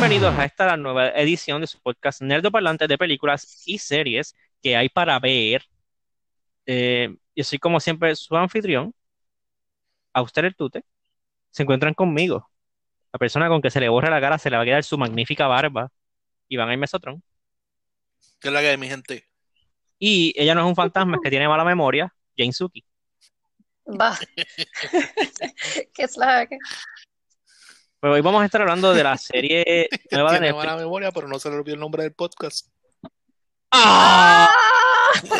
Bienvenidos a esta nueva edición de su podcast Nerdoparlante de películas y series que hay para ver. Eh, yo soy como siempre su anfitrión, a usted el tute. Se encuentran conmigo. La persona con que se le borra la cara se le va a quedar su magnífica barba. Iván y Mesotron. ¿Qué es la que hay, mi gente? Y ella no es un fantasma, es que tiene mala memoria, Jane Suki. Va. ¿Qué es la que? Pues hoy vamos a estar hablando de la serie nueva de Netflix. memoria, pero no se le olvidó el nombre del podcast. ¡Ah!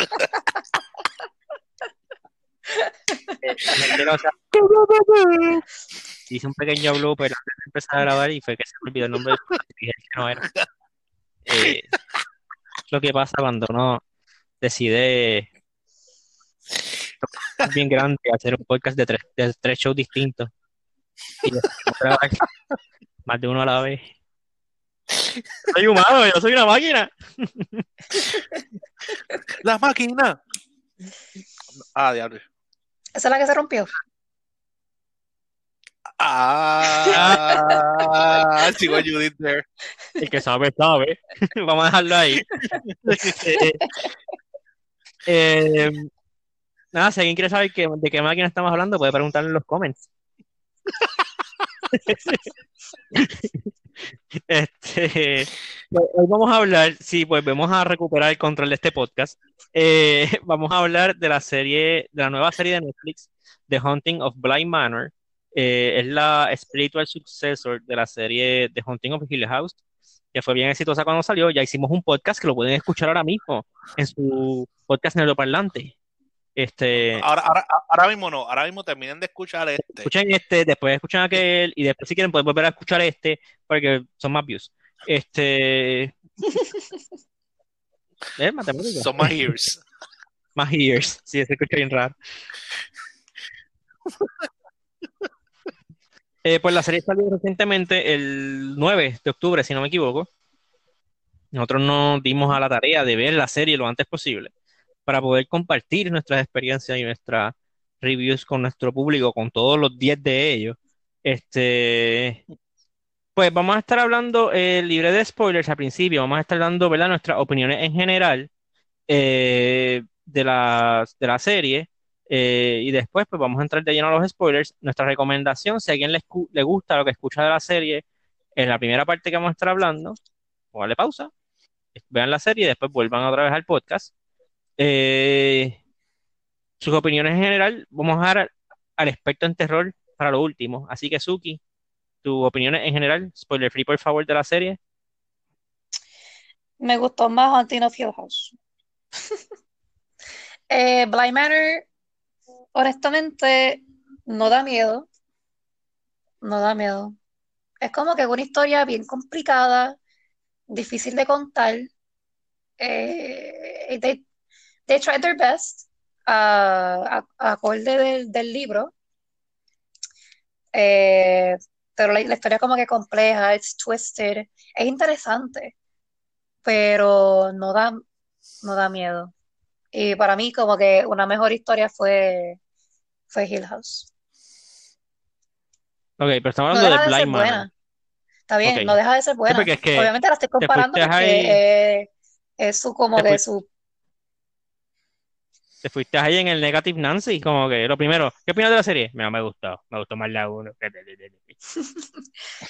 Hice un pequeño blooper antes de empezar a grabar y fue que se me olvidó el nombre del podcast y dije que no era. Eh, lo que pasa cuando uno decide es bien grande hacer un podcast de tres, de tres shows distintos y más de uno a la vez. Soy humano, yo soy una máquina. ¡La máquina! Ah, diablo. ¿Esa es la que se rompió? Ah, sigo Judith there. El que sabe, sabe. Vamos a dejarlo ahí. Eh, nada, si alguien quiere saber que- de qué máquina estamos hablando, puede preguntarle en los comments. Este, hoy vamos a hablar, sí, pues vamos a recuperar el control de este podcast. Eh, vamos a hablar de la serie, de la nueva serie de Netflix, The Haunting of Blind Manor. Eh, es la spiritual successor de la serie The Haunting of Hill House, que fue bien exitosa cuando salió. Ya hicimos un podcast que lo pueden escuchar ahora mismo en su podcast Nerdoparlante. Este, Ahora, ahora, ahora mismo no, ahora mismo terminen de escuchar este. escuchen este, después escuchan aquel y después si quieren pueden volver a escuchar este porque son más views. Este, ¿eh? Son más ears. Más years. Sí, se escucha bien raro. Eh, pues la serie salió recientemente el 9 de octubre, si no me equivoco. Nosotros nos dimos a la tarea de ver la serie lo antes posible para poder compartir nuestras experiencias y nuestras reviews con nuestro público, con todos los 10 de ellos. Este, pues vamos a estar hablando eh, libre de spoilers al principio, vamos a estar dando, ¿verdad? nuestras opiniones en general eh, de la, de la serie. eh, y después, pues vamos a entrar de lleno a los spoilers. Nuestra recomendación, si a alguien le, le gusta lo que escucha de la serie, en la primera parte que vamos a estar hablando, póngale pausa, vean la serie y después vuelvan otra vez al podcast. Eh, sus opiniones en general, vamos a dar al experto en terror para lo último. Así que, Suki, tus opiniones en general, spoiler free, por favor, de la serie. Me gustó más Haunting of Hill House. Eh, honestamente, no da miedo. No da miedo. Es como que una historia bien complicada, difícil de contar. Eh, they tried their best, a- acorde del, del libro. Eh, pero la, la historia como que compleja, it's twisted, es interesante, pero no da, no da miedo. Y para mí como que una mejor historia fue, fue Hill House. Ok, pero estamos No hablando deja de de ser Blind buena. Está bien, no deja de ser buena. es que Obviamente la estoy comparando ahí, porque eh, es su como que su te fuiste ahí en el Negative Nancy, como que lo primero, ¿qué opinas de la serie? Mira, me gustó, me gustó más la 1.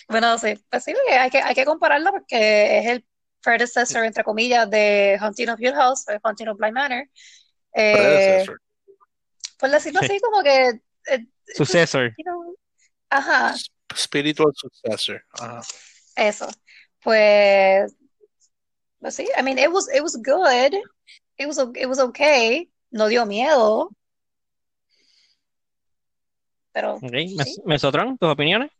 Bueno, sí, pues sí, hay que, hay que compararla porque es el predecessor, entre comillas, de Haunting of Hill House, o Haunting of Blind Manor. Eh, por decirlo Sí. así, como que, eh, Successor. you know, ajá, Spiritual successor. Ajá. eso. Pues, pues sí, I mean, it was, it was good. It was, it was okay. No dio miedo, pero Ok, sí. Mesotron, ¿tus opiniones?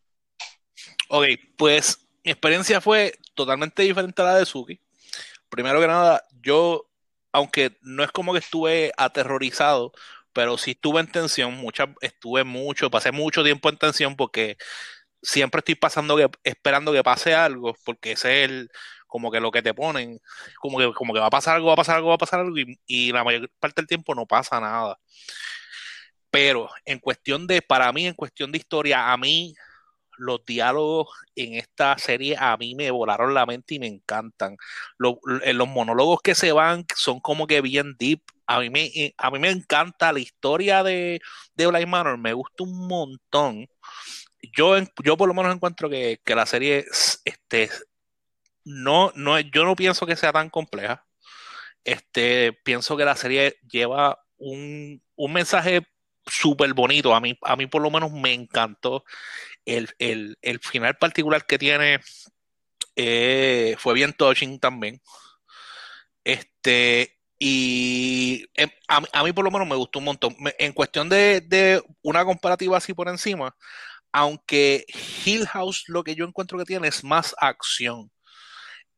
Ok, pues mi experiencia fue totalmente diferente a la de Suki. Primero que nada, yo, aunque no es como que estuve aterrorizado, pero sí estuve en tensión, mucha, estuve mucho, pasé mucho tiempo en tensión porque siempre estoy pasando que, esperando que pase algo, porque ese es el, como que lo que te ponen, como que, como que va a pasar algo, va a pasar algo, va a pasar algo, y, la mayor parte del tiempo no pasa nada. Pero en cuestión de, para mí, en cuestión de historia, a mí los diálogos en esta serie a mí me volaron la mente y me encantan. Lo- eh, los monólogos que se van son como que bien deep. A mí me, eh, a mí me encanta la historia de, de Bly Manor, me gusta un montón. Yo, yo por lo menos encuentro que, que la serie es, este, no, no, yo no pienso que sea tan compleja. Este, pienso que la serie lleva un, un mensaje súper bonito. A mí, a mí por lo menos me encantó. El, el- el final particular que tiene eh, fue bien touching también. Este, y em, a, mí- a mí por lo menos me gustó un montón. En cuestión de, de una comparativa así por encima, aunque Hill House lo que yo encuentro que tiene es más acción.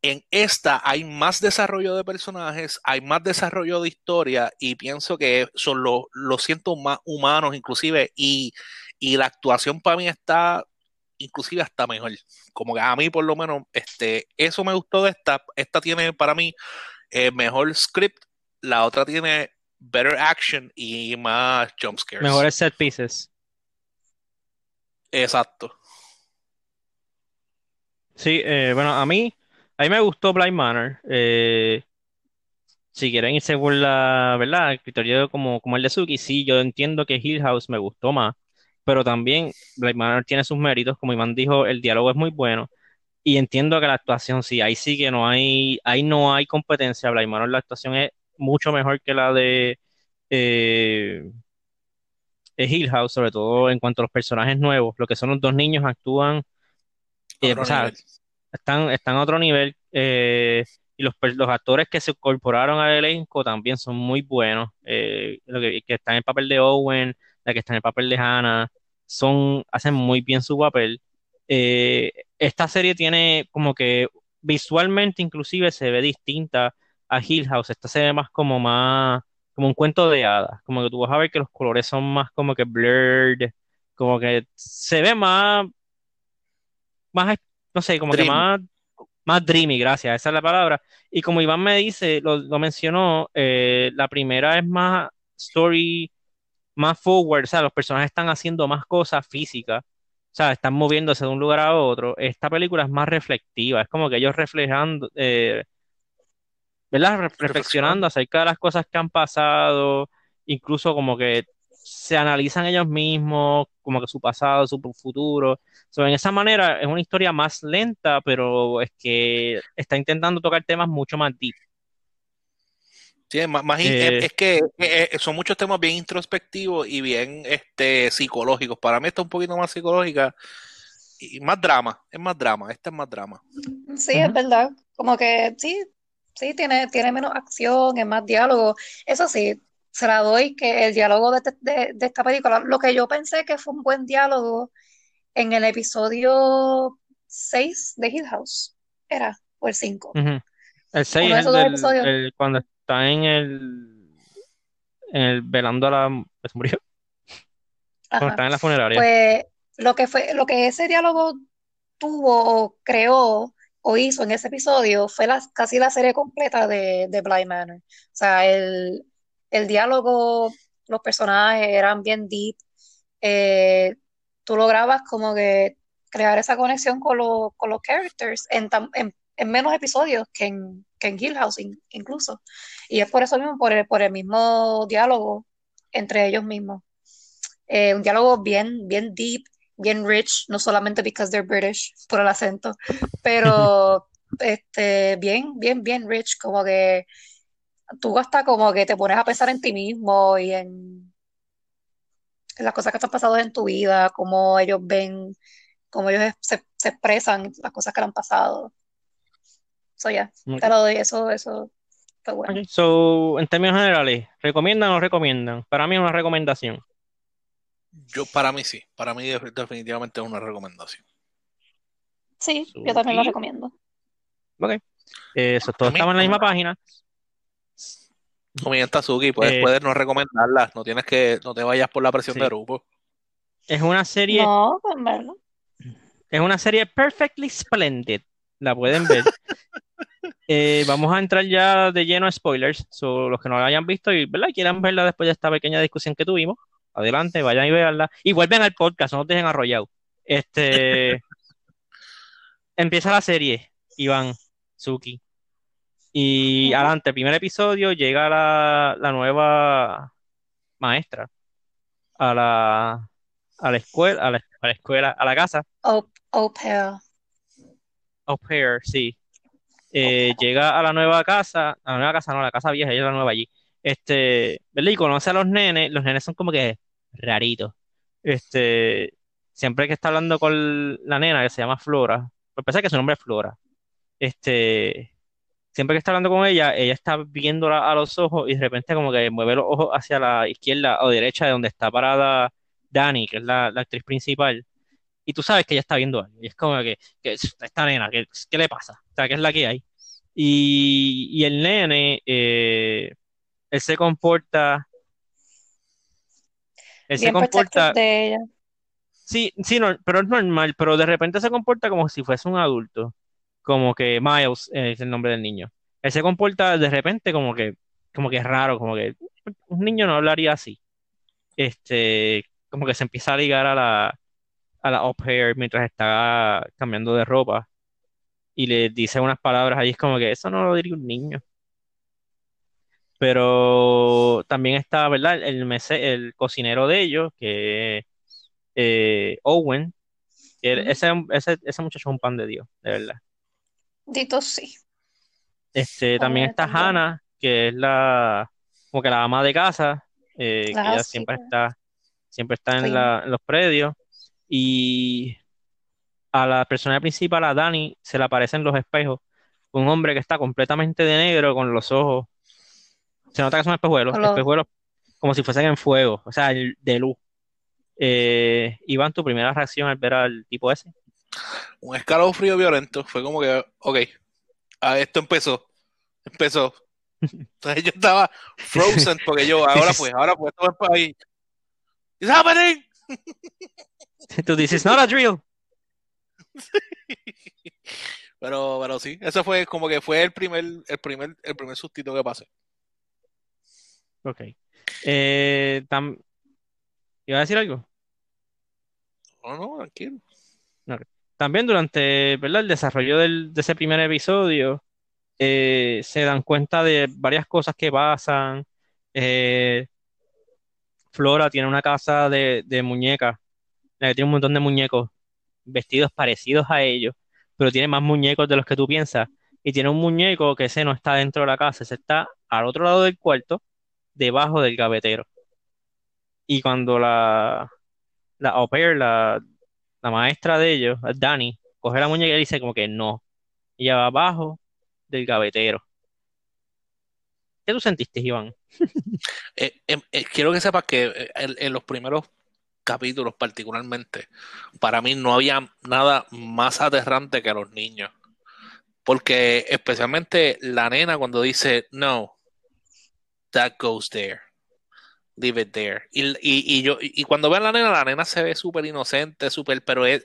En esta hay más desarrollo de personajes, hay más desarrollo de historia y pienso que son los, los siento más humanos inclusive y, y la actuación para mí está inclusive hasta mejor. Como que a mí por lo menos este, eso me gustó de esta. Esta tiene para mí eh, mejor script, la otra tiene better action y más jump scares. Mejores set pieces. Exacto. Sí, eh, bueno, a mí, a mí me gustó Blind Manor. Eh, si quieren irse por la, ¿verdad? El criterio como, como el de Suki, sí, yo entiendo que Hill House me gustó más, pero también Blind Manor tiene sus méritos, como Iván dijo, el diálogo es muy bueno, y entiendo que la actuación, sí, ahí sí que no hay, ahí no hay competencia, Blind Manor, la actuación es mucho mejor que la de eh, Hill House, sobre todo en cuanto a los personajes nuevos, lo que son los dos niños actúan, eh, o sea. Están, están a otro nivel eh, y los, los actores que se incorporaron al elenco también son muy buenos. eh, lo que, que están en el papel de Owen, la que está en el papel de Hannah, son, hacen muy bien su papel. Eh, esta serie tiene como que visualmente inclusive se ve distinta a Hill House. Esta se ve más como más, como un cuento de hadas. Como que tú vas a ver que los colores son más como que blurred, como que se ve más, más, no sé, como que más más dreamy, gracias, esa es la palabra. Y como Iván me dice, lo, lo mencionó, eh, la primera es más story, más forward, o sea, los personajes están haciendo más cosas físicas, o sea, están moviéndose de un lugar a otro. Esta película es más reflectiva, es como que ellos reflejando, eh, ¿verdad? Re- reflexionando acerca de las cosas que han pasado, incluso como que se analizan ellos mismos, como que su pasado, su futuro. So, en esa manera es una historia más lenta, pero es que está intentando tocar temas mucho más deep. Sí, es más, más Eh, es, es que eh, eh, son muchos temas bien introspectivos y bien este, psicológicos. Para mí está un poquito más psicológica y más drama. Es más drama. Esta es más drama. Sí, es verdad. Como que sí, sí, tiene, tiene menos acción, es más diálogo. Eso sí, se la doy que el diálogo de, este- de, de esta película, lo que yo pensé que fue un buen diálogo en el episodio 6 de Hill House, era, o el 5. Ujú. El 6 Uno de es el el- cuando está en el, en el velando a la pues, murió, cuando Ajá. está en la funeraria. Pues lo que fue, lo que ese diálogo tuvo o creó o hizo en ese episodio fue la- casi la serie completa de, de Bly Manor. O sea, el, el diálogo, los personajes eran bien deep. eh, tú lograbas como que crear esa conexión con, los con los characters en, en, en menos episodios que en, que en Hill House in- incluso. Y es por eso mismo, por el, por el mismo diálogo entre ellos mismos. Eh, un diálogo bien, bien deep, bien rich, no solamente because they're British, por el acento, pero este, bien, bien, bien rich, como que tú hasta como que te pones a pensar en ti mismo y en, en las cosas que te han pasado en tu vida, cómo ellos ven, cómo ellos se, se expresan las cosas que le han pasado. So, yeah, Ok. te lo doy, eso, eso fue bueno. Ok, So, en términos generales, ¿recomiendan o no recomiendan? Para mí es una recomendación. Yo, para mí sí. Para mí def- definitivamente es una recomendación. Sí, yo también lo Suki. recomiendo. Ok. Eso, todos estamos en la misma página. Como bien Tazuki, puedes, Eh, puedes no recomendarlas. No tienes que, no te vayas por la presión Sí. de grupo. Es una serie, No, pues, en verdad. es una serie perfectly splendid. La pueden ver. Eh, vamos a entrar ya de lleno a spoilers. So, los que no la hayan visto y ¿verdad? quieran verla después de esta pequeña discusión que tuvimos, adelante, vayan y veanla. Y vuelven al podcast, no nos dejen arrollados. Este empieza la serie, Iván, Suki. Y adelante, primer episodio, llega la, la nueva maestra a la, a la escuela, a la, a la escuela, a la casa, Au, au pair. au pair, sí. Eh, llega a la nueva casa, a la nueva casa, no, a la casa vieja, ella es la nueva allí. Este, ¿verdad? Y conoce a los nenes, los nenes son como que raritos. Este, siempre que está hablando con la nena que se llama Flora, por pensar que su nombre es Flora, este, siempre que está hablando con ella, ella está viéndola a los ojos y de repente como que mueve los ojos hacia la izquierda o derecha de donde está parada Dani, que es la, la actriz principal. Y tú sabes que ella está viendo algo. Y es como que, que esta nena, ¿qué, qué le pasa? O sea, ¿qué es la que hay? Y, y el nene, eh, él se comporta, él se Bien comporta, de ella. sí, sí, no, pero es normal, pero de repente se comporta como si fuese un adulto, como que Miles es el nombre del niño. Él se comporta de repente como que, como que es raro, como que un niño no hablaría así. Este, como que se empieza a ligar a la, a la pair mientras está cambiando de ropa y le dice unas palabras ahí, es como que eso no lo diría un niño. Pero también está, ¿verdad? El, mese- el cocinero de ellos, que es eh, Owen, que ese, ese, ese muchacho es un pan de Dios, de verdad. Dito sí. Este, también está también. Hannah, que es la, como que la ama de casa, eh, que La ella siempre está, siempre está en Clean. la, en los predios. Y a la persona principal, a Dani, se le aparece en los espejos un hombre que está completamente de negro con los ojos. Se nota que son espejuelos, los- espejuelos como si fuesen en fuego, o sea, de luz. Eh, Iván, tu primera reacción al ver al tipo ese. Un escalofrío violento. Fue como que, ok, ah, esto empezó. Empezó. Entonces yo estaba frozen porque yo, ahora pues, ahora pues, todo es ahí. It's happening. Tú dices, not a drill. Pero, pero sí, eso fue como que fue el primer, el primer, el primer sustito que pasé. Ok. Eh, tam- ¿Iba a decir algo? No, no, tranquilo. También durante, el desarrollo de ese primer episodio, eh, se dan cuenta de varias cosas que pasan. Eh, Flora tiene una casa de, muñecas, tiene un montón de muñecos vestidos parecidos a ellos, pero tiene más muñecos de los que tú piensas. Y tiene un muñeco que ese no está dentro de la casa, ese está al otro lado del cuarto, debajo del gavetero. Y cuando la, la au pair, la, la maestra de ellos, Dani, coge la muñeca y dice como que no. Ella va abajo del gavetero. ¿Qué tú sentiste, Iván? Eh, em, eh, quiero que sepas que eh, en, en los primeros capítulos particularmente, para mí no había nada más aterrante que los niños. Porque especialmente la nena cuando dice, no, that goes there. Leave it there. Y, y, y yo, y cuando vean la nena, la nena se ve súper inocente, súper, pero es,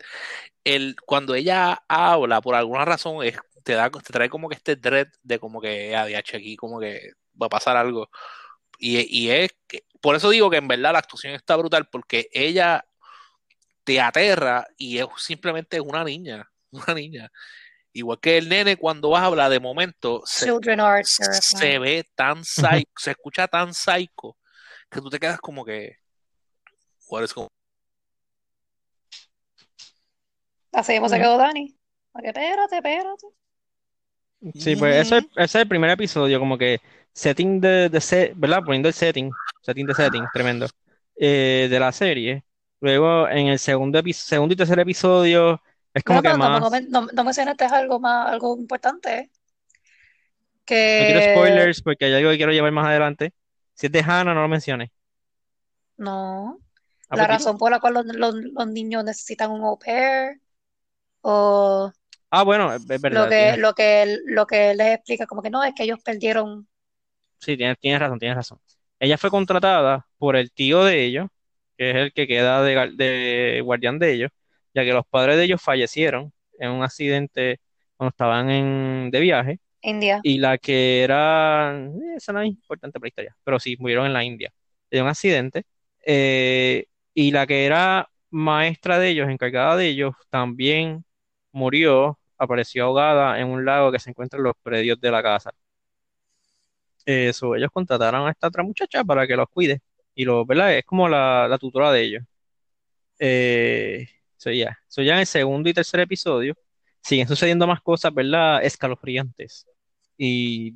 el, cuando ella habla, por alguna razón, es, te da, te trae como que este dread de como que, ADH aquí, como que va a pasar algo. Y, y es, que, por eso digo que en verdad la actuación está brutal, porque ella te aterra y es simplemente una niña, una niña. Igual que el nene cuando habla de momento se, Children are se ve tan psycho, se escucha tan psycho que tú te quedas como que what is going- Así mismo se quedó Dani. Ok, espérate, espérate. Sí, pues ese, ese es el primer episodio, como que setting de, de set, ¿verdad? Poniendo el setting, setting de setting, tremendo, eh, de la serie. Luego, en el segundo, epi- segundo y tercer episodio, es como Bueno, que más, no, no- no mencionaste algo más, algo importante, ¿eh? no quiero Que spoilers porque hay algo que quiero llevar más adelante. Si es de Hannah, no lo menciones. no. La razón por la cual los, los- los niños necesitan un au pair o Ah, bueno, es, es lo verdad, que, lo que, lo que les explica, como que no, es que ellos perdieron. sí, tienes, tienes razón, tienes razón. Ella fue contratada por el tío de ellos, que es el que queda de, de guardián de ellos, ya que los padres de ellos fallecieron en un accidente cuando estaban en, de viaje. India. Y la que era, eh, esa no es importante para la historia, pero sí, murieron en la India de un accidente. Eh, y la que era maestra de ellos, encargada de ellos, también murió, apareció ahogada en un lago que se encuentra en los predios de la casa. Eso, ellos contrataron a esta otra muchacha para que los cuide. Y lo, ¿verdad? Es como la, la tutora de ellos. Eh, so ya, so ya en el segundo y tercer episodio siguen sucediendo más cosas, ¿verdad? Escalofriantes. Y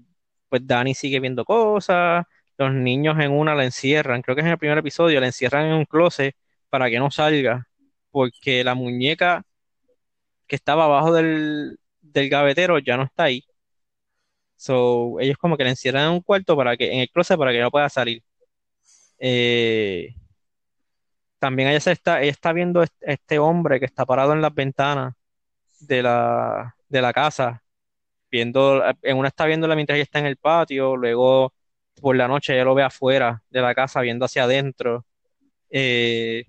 pues Dani sigue viendo cosas, los niños en una la encierran, creo que es en el primer episodio, la encierran en un closet para que no salga, porque la muñeca que estaba abajo del, del gavetero ya no está ahí. So, ellos como que la encierran en un cuarto para que, en el closet para que no pueda salir. Eh, también ella se está, ella está viendo este, hombre que está parado en las ventanas de la, de la casa, viendo, en una está viéndola mientras ella está en el patio, luego por la noche ella lo ve afuera de la casa, viendo hacia adentro. Eh,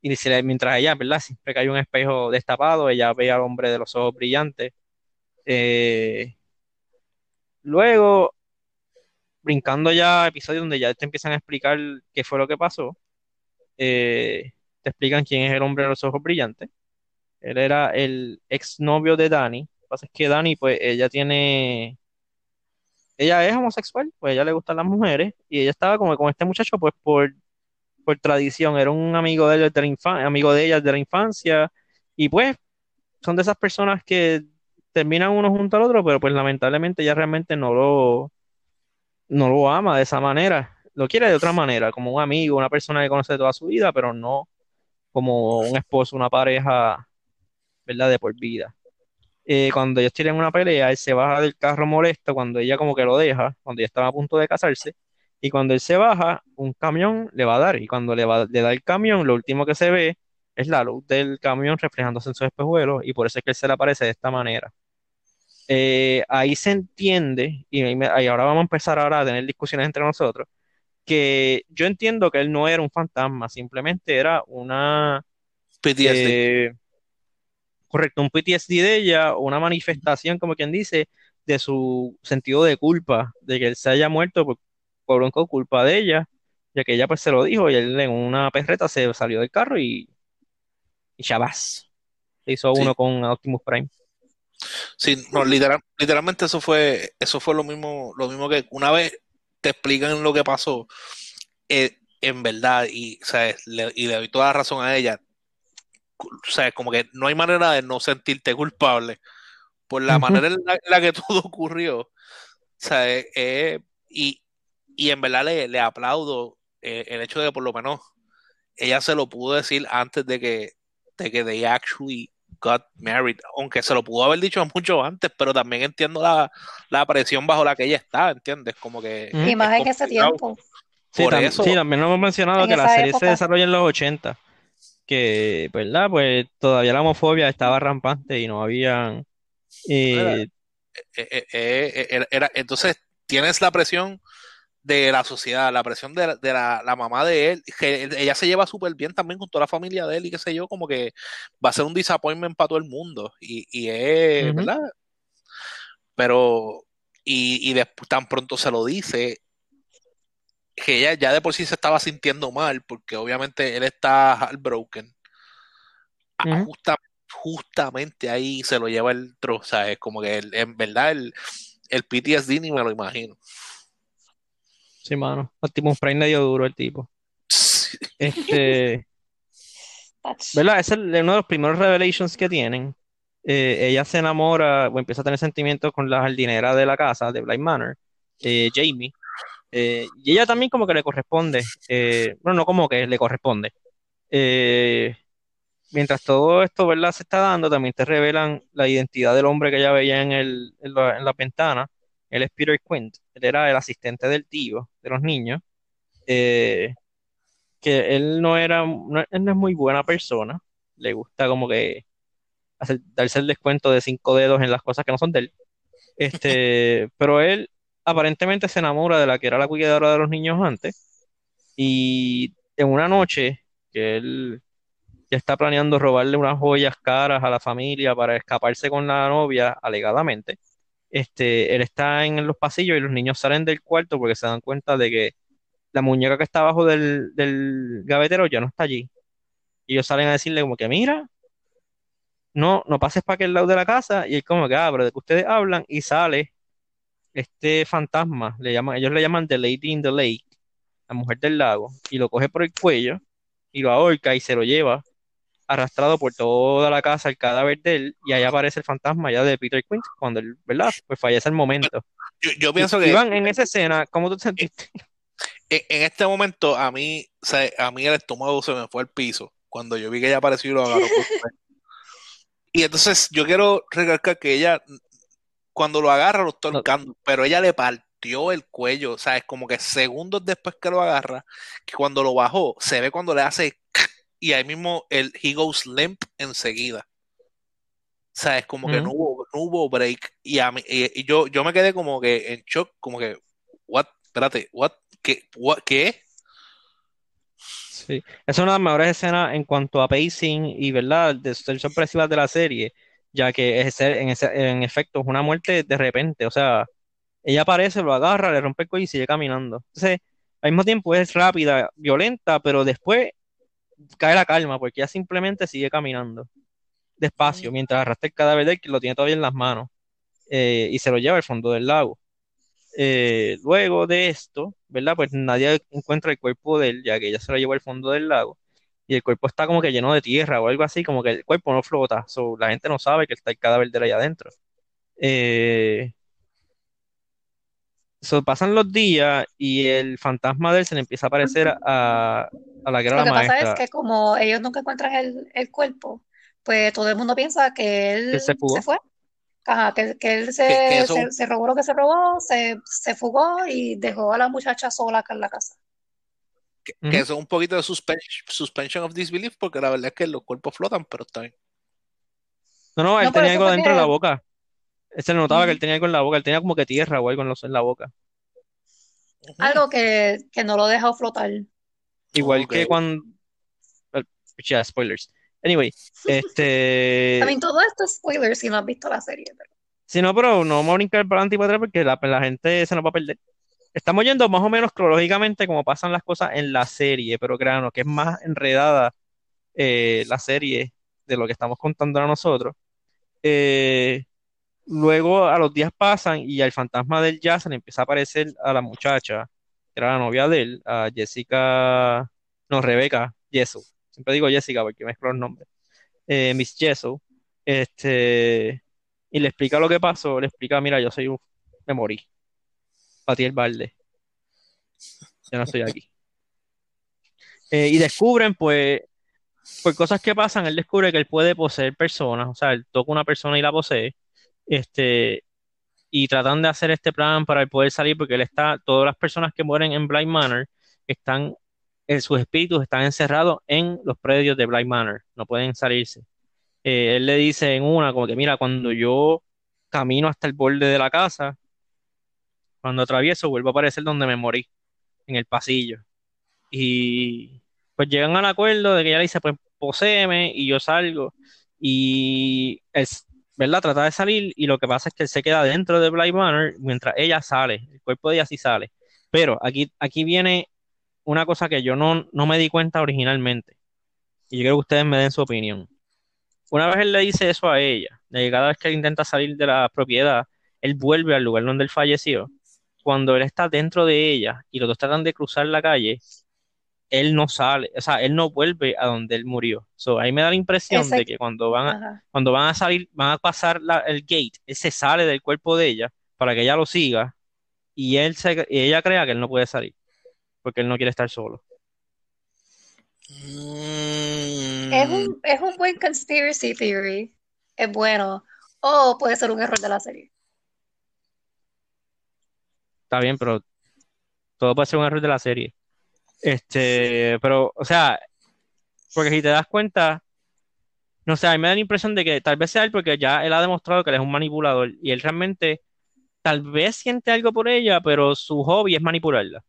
y mientras ella, ¿verdad? Siempre que hay un espejo destapado, ella ve al hombre de los ojos brillantes. Eh, luego, brincando ya episodios donde ya te empiezan a explicar qué fue lo que pasó, eh, te explican quién es el hombre de los ojos brillantes. Él era el exnovio de Dani. Que pasa es que Dani, pues, ella tiene. Ella es homosexual, pues ella le gustan las mujeres, y ella estaba como con este muchacho, pues, por, por tradición. Era un amigo de ella de la amigo de ella de la infancia, y pues, son de esas personas que terminan uno junto al otro, pero pues lamentablemente ella realmente no lo, no lo ama de esa manera. Lo quiere de otra manera, como un amigo, una persona que conoce toda su vida, pero no como un esposo, una pareja ¿verdad? De por vida. Eh, cuando ellos tienen una pelea, él se baja del carro molesto cuando ella como que lo deja, cuando ella estaba a punto de casarse, y cuando él se baja, un camión le va a dar, y cuando le, va, le da el camión, lo último que se ve es la luz del camión reflejándose en su espejuelo, y por eso es que él se le aparece de esta manera. Eh, ahí se entiende, y, ahora vamos a empezar ahora a tener discusiones entre nosotros, que yo entiendo que él no era un fantasma, simplemente era una... PTSD. Correcto, un PTSD de ella, una manifestación, como quien dice, de su sentido de culpa, de que él se haya muerto por, por culpa de ella, ya que ella pues se lo dijo y él en una perreta se salió del carro y, y chavas, se hizo uno con Optimus Prime. Sí, no, literal, literalmente eso fue, eso fue lo mismo, lo mismo que una vez te explican lo que pasó, eh, en verdad, y, y le doy toda la razón a ella, o sea, como que no hay manera de no sentirte culpable por la manera en la, que todo ocurrió. O sea, eh, eh, y, en verdad le, aplaudo eh, el hecho de que por lo menos ella se lo pudo decir antes de que, de que they actually got married, aunque se lo pudo haber dicho mucho antes, pero también entiendo la, presión bajo la que ella está, ¿entiendes? Como que... Y más en ese tiempo. Sí, también lo hemos mencionado que la serie se desarrolla en los 80 que, ¿verdad? Pues todavía la homofobia estaba rampante y no habían... Eh, eh, eh, era, entonces, tienes la presión de la sociedad, la presión de, la, mamá de él, que ella se lleva súper bien también con toda la familia de él y qué sé yo, como que va a ser un disappointment para todo el mundo. Y, y es, ¿verdad? Pero, y, y después tan pronto se lo dice, que ella ya de por sí se estaba sintiendo mal, porque obviamente él está heartbroken. Ah, justamente ahí se lo lleva el trozo, o sea, es como que en verdad el, el PTSD ni me lo imagino. Sí, mano. Optimus Prime medio duro el tipo. Este. ¿Verdad? Es uno de los primeros revelations que tienen. Eh, ella se enamora o empieza a tener sentimientos con la jardinera de la casa, de Blind Manor, eh, Jamie. Eh, y ella también como que le corresponde, eh, bueno, no como que le corresponde. Eh, mientras todo esto, ¿verdad? Se está dando, también te revelan la identidad del hombre que ella veía en, el, en, la, ventana. Él es Peter Quint, él era el asistente del tío de los niños. que él no era, no, él no es muy buena persona, le gusta como que hacer, darse el descuento de cinco dedos en las cosas que no son de él. Este, pero él aparentemente se enamora de la que era la cuidadora de los niños antes. Y en una noche que él ya está planeando robarle unas joyas caras a la familia para escaparse con la novia, alegadamente, este, él está en los pasillos y los niños salen del cuarto porque se dan cuenta de que la muñeca que está abajo del, del gavetero ya no está allí. Y ellos salen a decirle como que, mira, no, no pases para aquel lado de la casa. Y él como que, ah, pero de que ustedes hablan y sale este fantasma, le llaman, ellos le llaman The Lady in the Lake, la mujer del lago, y lo coge por el cuello y lo ahorca y se lo lleva arrastrado por toda la casa el cadáver de él y ahí aparece el fantasma ya de Peter Quinn cuando él, ¿verdad? Pues fallece el momento. Yo, yo pienso que Iván, en esa escena, ¿cómo tú te sentiste? en, en este momento a mí, o sea, a mí el estómago se me fue al piso cuando yo vi que ella apareció y lo agarró por. Y entonces yo quiero recalcar que ella, cuando lo agarra, lo está ahorcando, pero ella le partió el cuello, o sea, es como que segundos después que lo agarra, que cuando lo bajó, se ve cuando le hace y ahí mismo el he goes limp enseguida. O sea, es como que no hubo, no hubo break. Y, a mí, y, y yo, yo me quedé como que en shock, como que, what, espérate, what, qué, what, qué? Sí. Es una de las mejores escenas en cuanto a pacing y, ¿verdad?, de ser sorpresivas de la serie, ya que es en, ese- en efecto es una muerte de repente, o sea, ella aparece, lo agarra, le rompe el cuello y sigue caminando. Entonces, al mismo tiempo es rápida, violenta, pero después cae la calma, porque ella simplemente sigue caminando despacio, mientras arrastra el cadáver de él, que lo tiene todavía en las manos, eh, y se lo lleva al fondo del lago. Eh, luego de esto, ¿verdad? Pues nadie encuentra el cuerpo de él, ya que ella se lo llevó al fondo del lago. Y el cuerpo está como que lleno de tierra o algo así, como que el cuerpo no flota. So, la gente no sabe que está el cadáver de él allá adentro. Eh, so, pasan los días y el fantasma de él se le empieza a aparecer a, a la que era Lo que pasa es que como ellos nunca encuentran el, el cuerpo, pues todo el mundo piensa que él se fue. Ajá, que, que él que eso, se, se robó lo que se robó, se, se fugó y dejó a la muchacha sola acá en la casa. Que, eso es un poquito de suspen- suspension of disbelief, porque la verdad es que los cuerpos flotan, pero está bien. No, no, él No, tenía algo dentro de la boca. Se le notaba que él tenía algo en la boca. Él tenía como que tierra o algo en, los- en la boca. Algo que, que no lo dejó flotar. Igual que cuando... eh, Ya, spoilers. Anyway, I este... mean, todo esto es spoiler si no has visto la serie. pero- Si no, pero no vamos a brincar para adelante y para atrás porque la, la gente se nos va a perder. Estamos yendo más o menos cronológicamente como pasan las cosas en la serie, pero créanos que es más enredada eh, la serie de lo que estamos contando a nosotros. Eh, luego a los días pasan y al fantasma del jazz le empieza a aparecer a la muchacha, que era la novia de él, a Jessica, no, Rebeca Yeso. Siempre digo Jessica porque mezclo los nombres. Eh, Miss Yeso. Este, y le explica lo que pasó, le explica, mira, yo soy un, me morí, patí el balde, ya no estoy aquí. Eh, y descubren, pues, por cosas que pasan, él descubre que él puede poseer personas, o sea, él toca una persona y la posee, este, y tratan de hacer este plan para él poder salir, porque él está, todas las personas que mueren en Blind Manor están, en sus espíritus están encerrados en los predios de Blind Manor, no pueden salirse. Eh, él le dice en una, como que, mira, cuando yo camino hasta el borde de la casa, cuando atravieso, vuelvo a aparecer donde me morí, en el pasillo. Y pues llegan al acuerdo de que ella dice, pues poséeme y yo salgo. Y es, ¿verdad? Trata de salir y lo que pasa es que él se queda dentro de Blind Manor mientras ella sale, el cuerpo de ella sí sale. Pero aquí, aquí viene una cosa que yo no, no me di cuenta originalmente. Y yo quiero que ustedes me den su opinión. Una vez él le dice eso a ella, de que cada vez que él intenta salir de la propiedad, él vuelve al lugar donde él falleció. Cuando él está dentro de ella y los dos tratan de cruzar la calle, él no sale, o sea, él no vuelve a donde él murió. So, ahí me da la impresión Ese, de que cuando van a, cuando van a salir, van a pasar la- el gate, él se sale del cuerpo de ella para que ella lo siga y él se, y ella crea que él no puede salir porque él no quiere estar solo. Es Mm, un, es un buen conspiracy theory. Es bueno. O puede ser un error de la serie. Está bien, pero todo puede ser un error de la serie. Este, pero, o sea, porque si te das cuenta, no sé, a mí me da la impresión de que tal vez sea él porque ya él ha demostrado que él es un manipulador y él realmente tal vez siente algo por ella, pero su hobby es manipularla,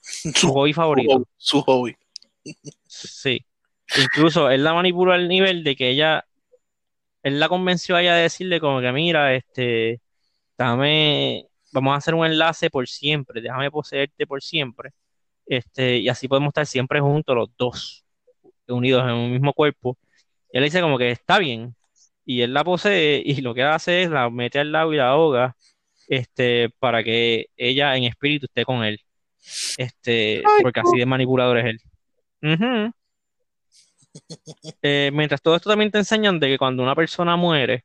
su su, hobby favorito. su hobby. Sí. Incluso él la manipuló al nivel de que ella, él la convenció a ella de decirle como que mira, este, dame, vamos a hacer un enlace por siempre, déjame poseerte por siempre, este, y así podemos estar siempre juntos los dos. unidos en un mismo cuerpo. Y él dice como que está bien. Y él la posee y lo que hace es la mete al lado y la ahoga este, para que ella en espíritu esté con él. Este, porque así de manipulador es él. Eh, mientras todo esto también te enseñan de que cuando una persona muere,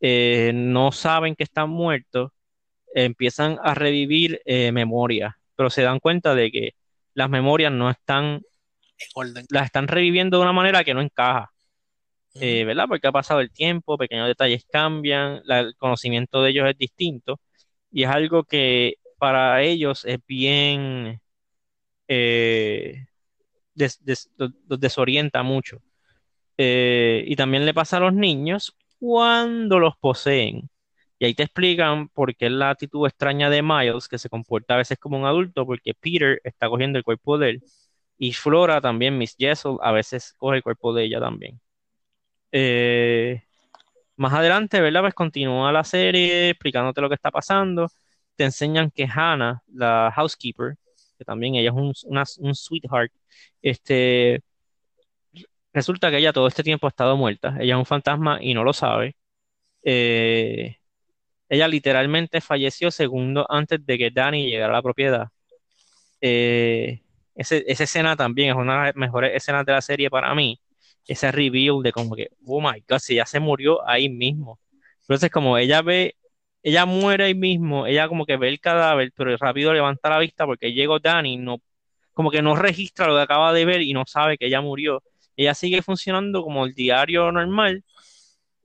eh, no saben que están muertos, empiezan a revivir eh, memorias, pero se dan cuenta de que las memorias no están, orden. las están reviviendo de una manera que no encaja, eh, ¿verdad? Porque ha pasado el tiempo, pequeños detalles cambian, la- el conocimiento de ellos es distinto y es algo que para ellos es bien, eh, des- des- los desorienta mucho. Eh, y también le pasa a los niños cuando los poseen. Y ahí te explican por qué la actitud extraña de Miles, que se comporta a veces como un adulto, porque Peter está cogiendo el cuerpo de él. Y Flora también, Miss Jessel, a veces coge el cuerpo de ella también. Eh, más adelante, ¿verdad? Pues continúa la serie explicándote lo que está pasando. Te enseñan que Hannah, la housekeeper, que también ella es un, una- un sweetheart, este, resulta que ella todo este tiempo ha estado muerta. Ella es un fantasma y no lo sabe. Eh, ella literalmente falleció segundos antes de que Danny llegara a la propiedad. Eh, esa escena también es una de las mejores escenas de la serie para mí. Ese reveal de como que, oh my God, si ella se murió ahí mismo. Entonces, como ella ve, ella muere ahí mismo, ella como que ve el cadáver, pero rápido levanta la vista porque llegó Danny, no, como que no registra lo que acaba de ver y no sabe que ella murió. Ella sigue funcionando como el diario normal,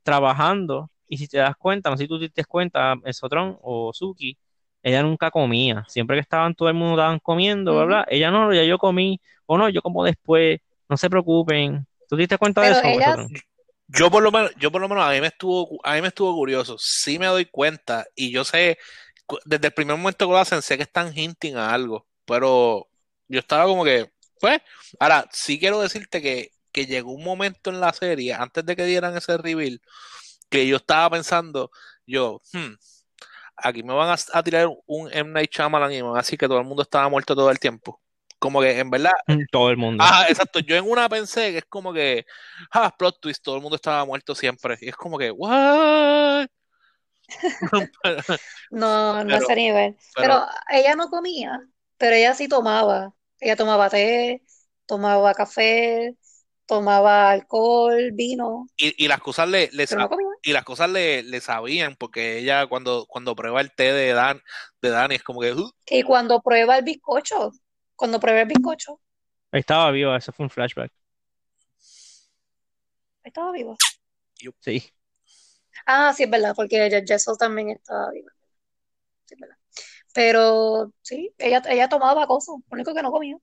trabajando. Y si te das cuenta, no sé si tú te das cuenta, Sotron o Suki, ella nunca comía. Siempre que estaban, todo el mundo estaban comiendo, bla, bla. Ella no, ya yo comí, o no, yo como después, no se preocupen. ¿Tú te diste cuenta de eso, ella- Sotron? Yo por lo menos, yo por lo menos a mí me estuvo, a mí me estuvo curioso. Sí me doy cuenta y yo sé, desde el primer momento que lo hacen, sé que están hinting a algo, pero yo estaba como que, pues, ahora sí quiero decirte que, que llegó un momento en la serie, antes de que dieran ese reveal, que yo estaba pensando, yo, hmm, aquí me van a, a tirar un M. Night Shyamalan y me van a decir que todo el mundo estaba muerto todo el tiempo. Como que en verdad, Todo el mundo. Ajá, exacto. Yo en una pensé que es como que, ah, plot twist, todo el mundo estaba muerto siempre. Y es como que, what? No, no Pero- ese nivel. Pero ella no comía, pero ella sí tomaba. Ella tomaba té, tomaba café, tomaba alcohol, vino, Y, y las cosas le, le pero no sa- comía. Y las cosas le, le sabían, porque ella cuando, cuando prueba el té de Dan, de Dani es como que, "Uh". Y cuando prueba el bizcocho, cuando prueba el bizcocho, Ahí estaba viva, eso fue un flashback. estaba viva. Sí. Ah, sí, es verdad, porque Jessel también estaba viva. Sí, es verdad. Pero sí, ella, ella tomaba cosas, lo único que no comía.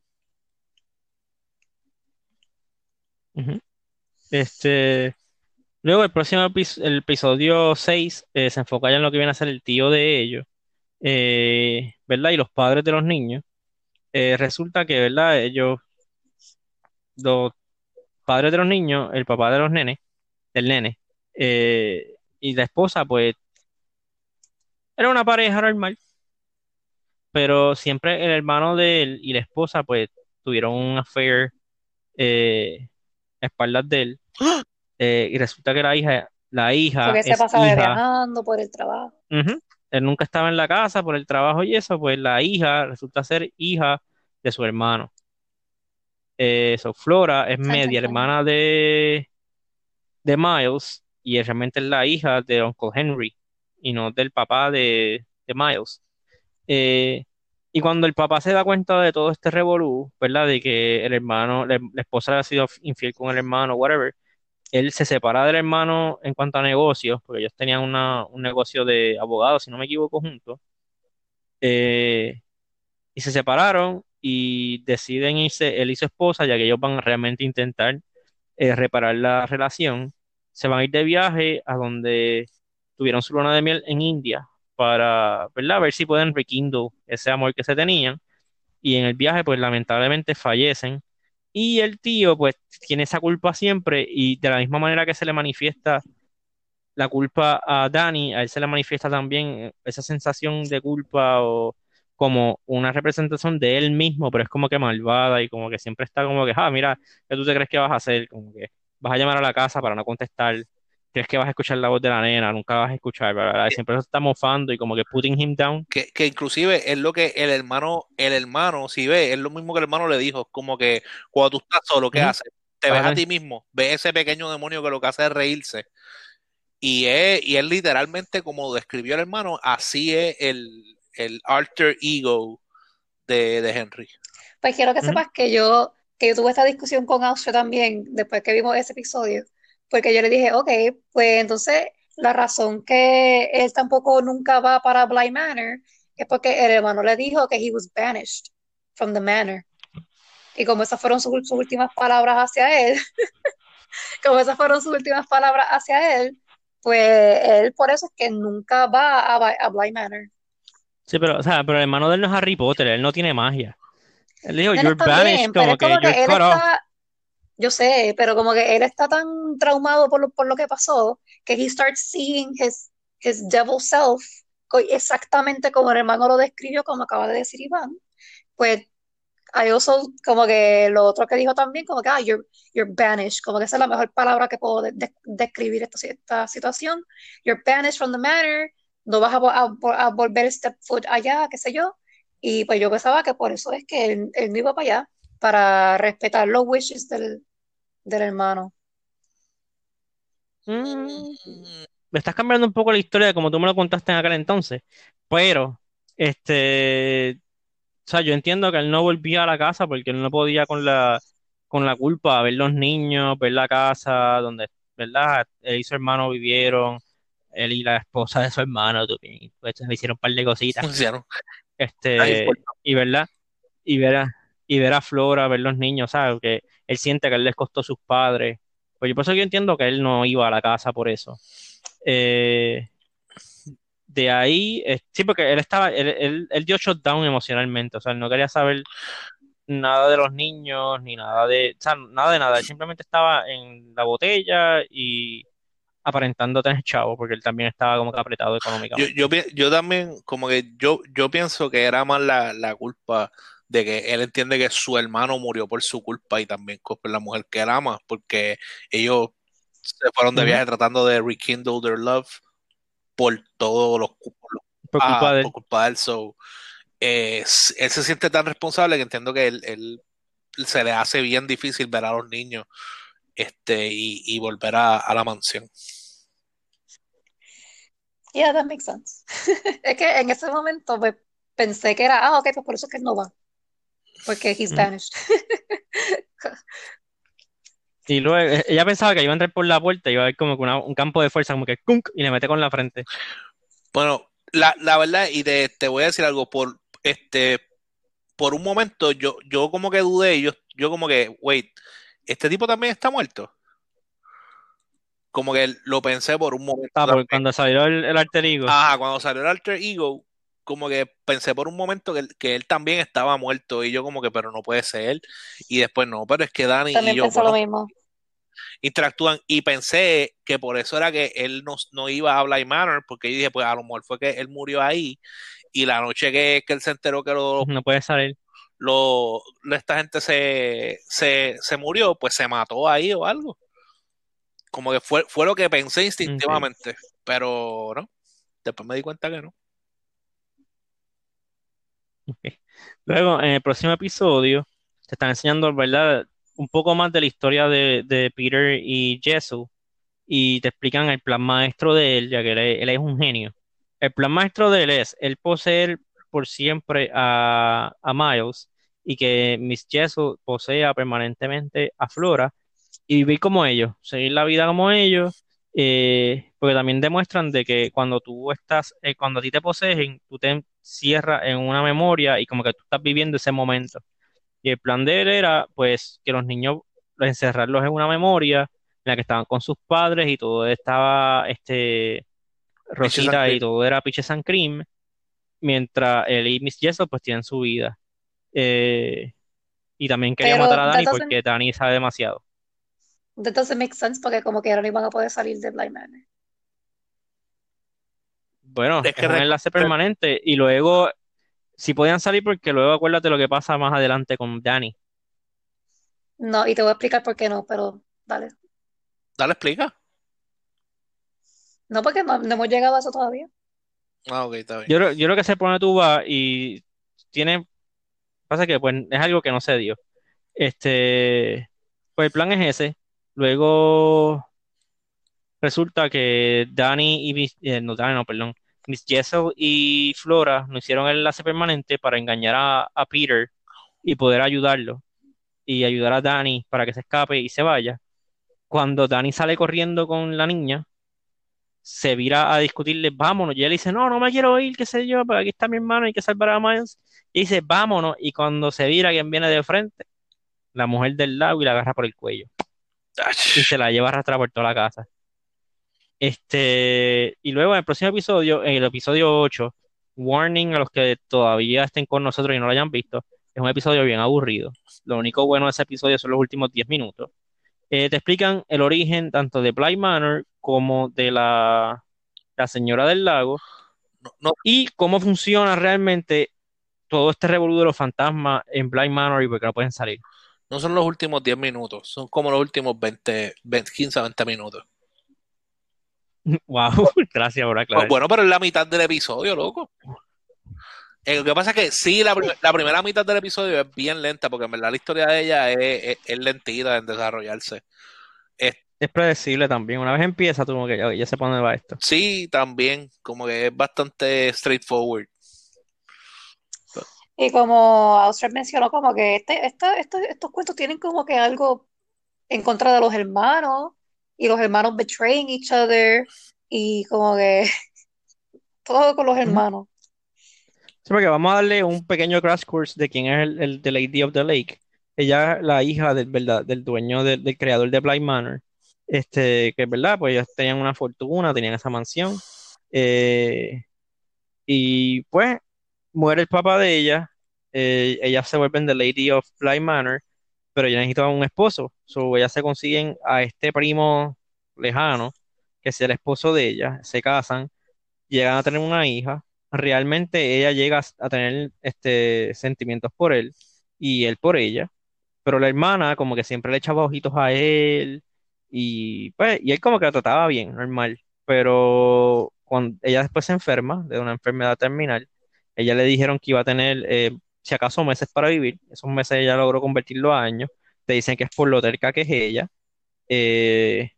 Este, luego el próximo el episodio 6 eh, se enfoca ya en lo que viene a ser el tío de ellos, eh, ¿verdad? Y los padres de los niños. Eh, resulta que, ¿verdad? Ellos, los padres de los niños, el papá de los nenes, del nene, eh, y la esposa, pues, era una pareja normal, pero siempre el hermano de él y la esposa, pues, tuvieron un affair a espaldas de él. Eh, y resulta que la hija, la hija Porque se pasaba hija. viajando por el trabajo. Él nunca estaba en la casa por el trabajo y eso, pues la hija resulta ser hija de su hermano. Eh, so, Flora es media hermana de, de Miles y es realmente es la hija de Uncle Henry y no del papá de, de Miles. Eh, y cuando el papá se da cuenta de todo este revolú, ¿verdad? De que el hermano, la, la esposa había sido infiel con el hermano, whatever, él se separa del hermano en cuanto a negocios, porque ellos tenían una- un negocio de abogados, si no me equivoco, juntos. Eh, y se separaron y deciden irse, él y su esposa, ya que ellos van a realmente intentar eh, reparar la relación. Se van a ir de viaje a donde tuvieron su luna de miel en India para, ¿verdad? ver si pueden rekindle ese amor que se tenían. Y en el viaje, pues lamentablemente fallecen. Y el tío, pues, tiene esa culpa siempre y de la misma manera que se le manifiesta la culpa a Danny, a él se le manifiesta también esa sensación de culpa o como una representación de él mismo, pero es como que malvada y como que siempre está como que, ah, mira, ¿qué tú te crees que vas a hacer? Como que vas a llamar a la casa para no contestar, crees que vas a escuchar la voz de la nena, nunca vas a escuchar, ¿verdad? Siempre se está mofando y como que putting him down. Que, que inclusive es lo que el hermano, el hermano, si ve, es lo mismo que el hermano le dijo, como que cuando tú estás solo, ¿qué haces? Te ves Ajá. a ti mismo, ves ese pequeño demonio que lo que hace es reírse. Y es, y es literalmente como describió el hermano, así es el, el alter ego de, de Henry. Pues quiero que sepas que yo, que yo tuve esta discusión con Austria también, después que vimos ese episodio, porque yo le dije, ok, pues entonces la razón que él tampoco nunca va para Bly Manor es porque el hermano le dijo que he was banished from the manor. Y como esas fueron sus, sus últimas palabras hacia él, como esas fueron sus últimas palabras hacia él, pues él por eso es que nunca va a, a Bly Manor. Sí, pero, o sea, pero el hermano de él no es Harry Potter, él no tiene magia. Él dijo, you're banished, bien, como como que you're off. Yo sé, pero como que él está tan traumado por lo, por lo que pasó que he starts seeing his, his devil self exactamente como el hermano lo describió, como acaba de decir Iván. Pues I also, como que lo otro que dijo también, como que, ah, you're, you're banished, como que esa es la mejor palabra que puedo de- de- describir esta, esta situación. You're banished from the manor, no vas a, a, a volver step foot allá, qué sé yo. Y pues yo pensaba que por eso es que él, él no iba para allá, para respetar los wishes del, del hermano. Mm, me estás cambiando un poco la historia de como tú me lo contaste en aquel entonces, pero, este, o sea, yo entiendo que él no volvía a la casa porque él no podía con la, con la culpa, ver los niños, ver la casa, donde, ¿verdad? Él y su hermano vivieron, él y la esposa de su hermano, pues, le hicieron un par de cositas, Funcionó. este, y verdad, y ver a, y ver a Flora, ver los niños, ¿sabes? Que él siente que a él les costó sus padres. Pues yo por eso yo entiendo que él no iba a la casa por eso. Eh, de ahí, eh, sí, porque él estaba, él, él, él dio shutdown emocionalmente, o sea, él no quería saber nada de los niños, ni nada de, o sea, nada de nada, él simplemente estaba en la botella y aparentando tener chavo, porque él también estaba como que apretado Yo, económicamente. yo, pi- yo también, como que yo, yo pienso que era más la, la culpa de que él entiende que su hermano murió por su culpa y también por la mujer que él ama, porque ellos se fueron de viaje tratando de rekindle their love por todos los por los- Por ah, culpa de él. por culpa de él. So, eh, él se siente tan responsable que entiendo que él, él- se le hace bien difícil ver a los niños este, y, y volver a, a la mansión. Yeah, that makes sense. Es que en ese momento pues, pensé que era, ah, ok, pues por eso es que él no va, porque he's banished. Y luego eh, ella pensaba que iba a entrar por la puerta y iba a haber como que una- un campo de fuerza, como que ¡cunk! y le mete con la frente. Bueno, la, la verdad, y te, te voy a decir algo, por este, por un momento yo, yo como que dudé, yo, yo como que, wait, ¿este tipo también está muerto? Como que lo pensé por un momento Ah, por también. cuando salió el, el alter ego. Ajá, cuando salió el Alter Ego, como que pensé por un momento que, él- que él también estaba muerto y yo como que, pero no puede ser él. Y después no, pero es que Dani y yo, pensé lo bueno, mismo. interactúan y pensé que por eso era que él no, no iba a Bly Manor, porque yo dije, pues a lo mejor fue que él murió ahí y la noche que, que él se enteró que lo, No puede salir. lo, lo- esta gente se, se, se murió, pues se mató ahí o algo. Como que fue, fue lo que pensé instintivamente, pero no, después me di cuenta que no. Luego, en el próximo episodio, te están enseñando, ¿verdad? Un poco más de la historia de, Peter y Jessel y te explican el plan maestro de él, ya que él, es- él es un genio. El plan maestro de él es él poseer por siempre a, a Miles y que Miss Jessel posea permanentemente a Flora y vivir como ellos, seguir la vida como ellos, eh, porque también demuestran de que cuando tú estás, eh, cuando a ti te poseen, tú te encierras en una memoria y como que tú estás viviendo ese momento. Y el plan de él era, pues, que los niños, encerrarlos en una memoria en la que estaban con sus padres y todo estaba, este, Rosita y todo era Peaches and Cream, mientras él y Miss Jessel, pues, tienen su vida. Eh, y también quería Pero matar a Dani porque Dani sabe demasiado. That doesn't make sense porque como que ahora no iban a poder salir de Blind Manor. Bueno, Es es que un recu- enlace permanente y luego, si podían salir porque luego acuérdate lo que pasa más adelante con Danny. No, y te voy a explicar por qué no, pero dale. Dale, explica. No, porque no, no hemos llegado a eso todavía. Ah, ok, está bien. Yo, creo- yo creo que se pone tú vas y tiene, pasa que pues es algo que no se dio. Este, pues el plan es ese. Luego resulta que Danny y Miss, eh, no, no, perdón, Miss Jessel y Flora no hicieron el enlace permanente para engañar a, a Peter y poder ayudarlo y ayudar a Danny para que se escape y se vaya. Cuando Danny sale corriendo con la niña, se vira a discutirle, vámonos. Y él dice, no, no me quiero ir, qué sé yo, pero aquí está mi hermano, hay que salvar a Miles. Y dice, vámonos. Y cuando se vira, quien viene de frente, la mujer del lago y la agarra por el cuello. Y se la lleva a arrastrar por toda la casa. Este, y luego en el próximo episodio, en el episodio 8, warning a los que todavía estén con nosotros y no lo hayan visto, es un episodio bien aburrido. Lo único bueno de ese episodio son los últimos 10 minutos. Eh, te explican el origen tanto de Bly Manor como de la, la Señora del Lago No, no, y cómo funciona realmente todo este revolú de los fantasmas en Bly Manor y por qué no pueden salir. No son los últimos 10 minutos, son como los últimos 20, 20 15 a 20 minutos. Wow, gracias por aclarar. Bueno, pero es la mitad del episodio, loco. Eh, lo que pasa es que sí, la, prim- la primera mitad del episodio es bien lenta, porque en verdad la historia de ella es, es, es lentita en desarrollarse. Es- Es predecible también. Una vez empieza, tú como que ya, ya para dónde va esto. sí, también, como que es bastante straightforward. Y como Austria mencionó, como que este, esta- este- estos cuentos tienen como que algo en contra de los hermanos, y los hermanos betraying each other, y como que todo con los hermanos. Sí, porque vamos a darle un pequeño crash course de quién es el, el The Lady of the Lake. Ella es la hija del, verdad, del dueño, del, del creador de Bly Manor. Este, que es verdad, pues ellos tenían una fortuna, tenían esa mansión. Eh, y pues muere el papá de ella. eh, ellas se vuelven The Lady of Bly Manor, pero ella necesitaba un esposo. So, ellas se consiguen a este primo lejano, que es el esposo de ella. Se casan, llegan a tener una hija realmente ella llega a tener este, sentimientos por él y él por ella, pero la hermana como que siempre le echaba ojitos a él y pues y él como que la trataba bien, normal, pero cuando ella después se enferma de una enfermedad terminal, ella le dijeron que iba a tener eh, si acaso meses para vivir, esos meses ella logró convertirlo a años, te dicen que es por lo terca que es ella, eh,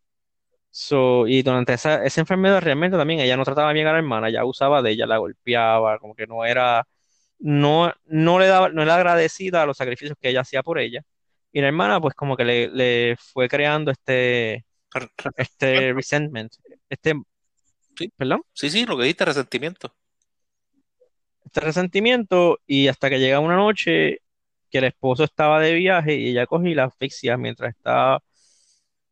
So, y durante esa, esa enfermedad realmente también ella no trataba bien a la hermana, ya abusaba de ella, la golpeaba, como que no era, no, no le daba, no era agradecida a los sacrificios que ella hacía por ella. Y la hermana pues como que le, le fue creando este, este resentment, este, Sí. perdón, Sí, sí, lo que dijiste, resentimiento. Este resentimiento y hasta que llega una noche que el esposo estaba de viaje y ella coge y la asfixia mientras estaba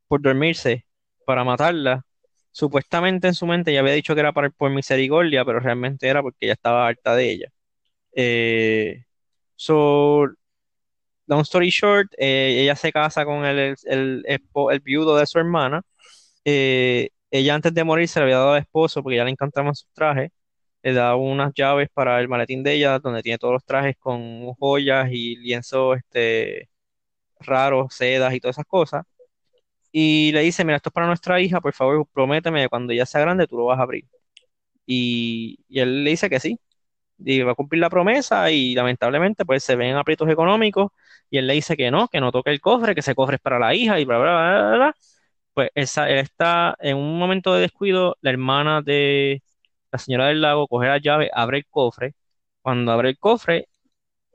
por dormirse para matarla. Supuestamente en su mente ella había dicho que era para, por misericordia, pero realmente era porque ella estaba harta de ella. Eh, so, long story short, eh, ella se casa con el, el, el viudo de su hermana. Eh, ella antes de morir se le había dado al esposo porque ya le encantaban sus trajes. Le da unas llaves para el maletín de ella, donde tiene todos los trajes con joyas y lienzos este, raros, sedas y todas esas cosas. Y le dice, mira, esto es para nuestra hija, por favor, prométeme que cuando ella sea grande tú lo vas a abrir. Y, y él le dice que sí, y va a cumplir la promesa y lamentablemente pues se ven aprietos económicos y él le dice que no, que no toque el cofre, que ese cofre es para la hija y bla, bla, bla, bla. Pues esa, él está en un momento de descuido, la hermana de la señora del lago coge la llave, abre el cofre, cuando abre el cofre,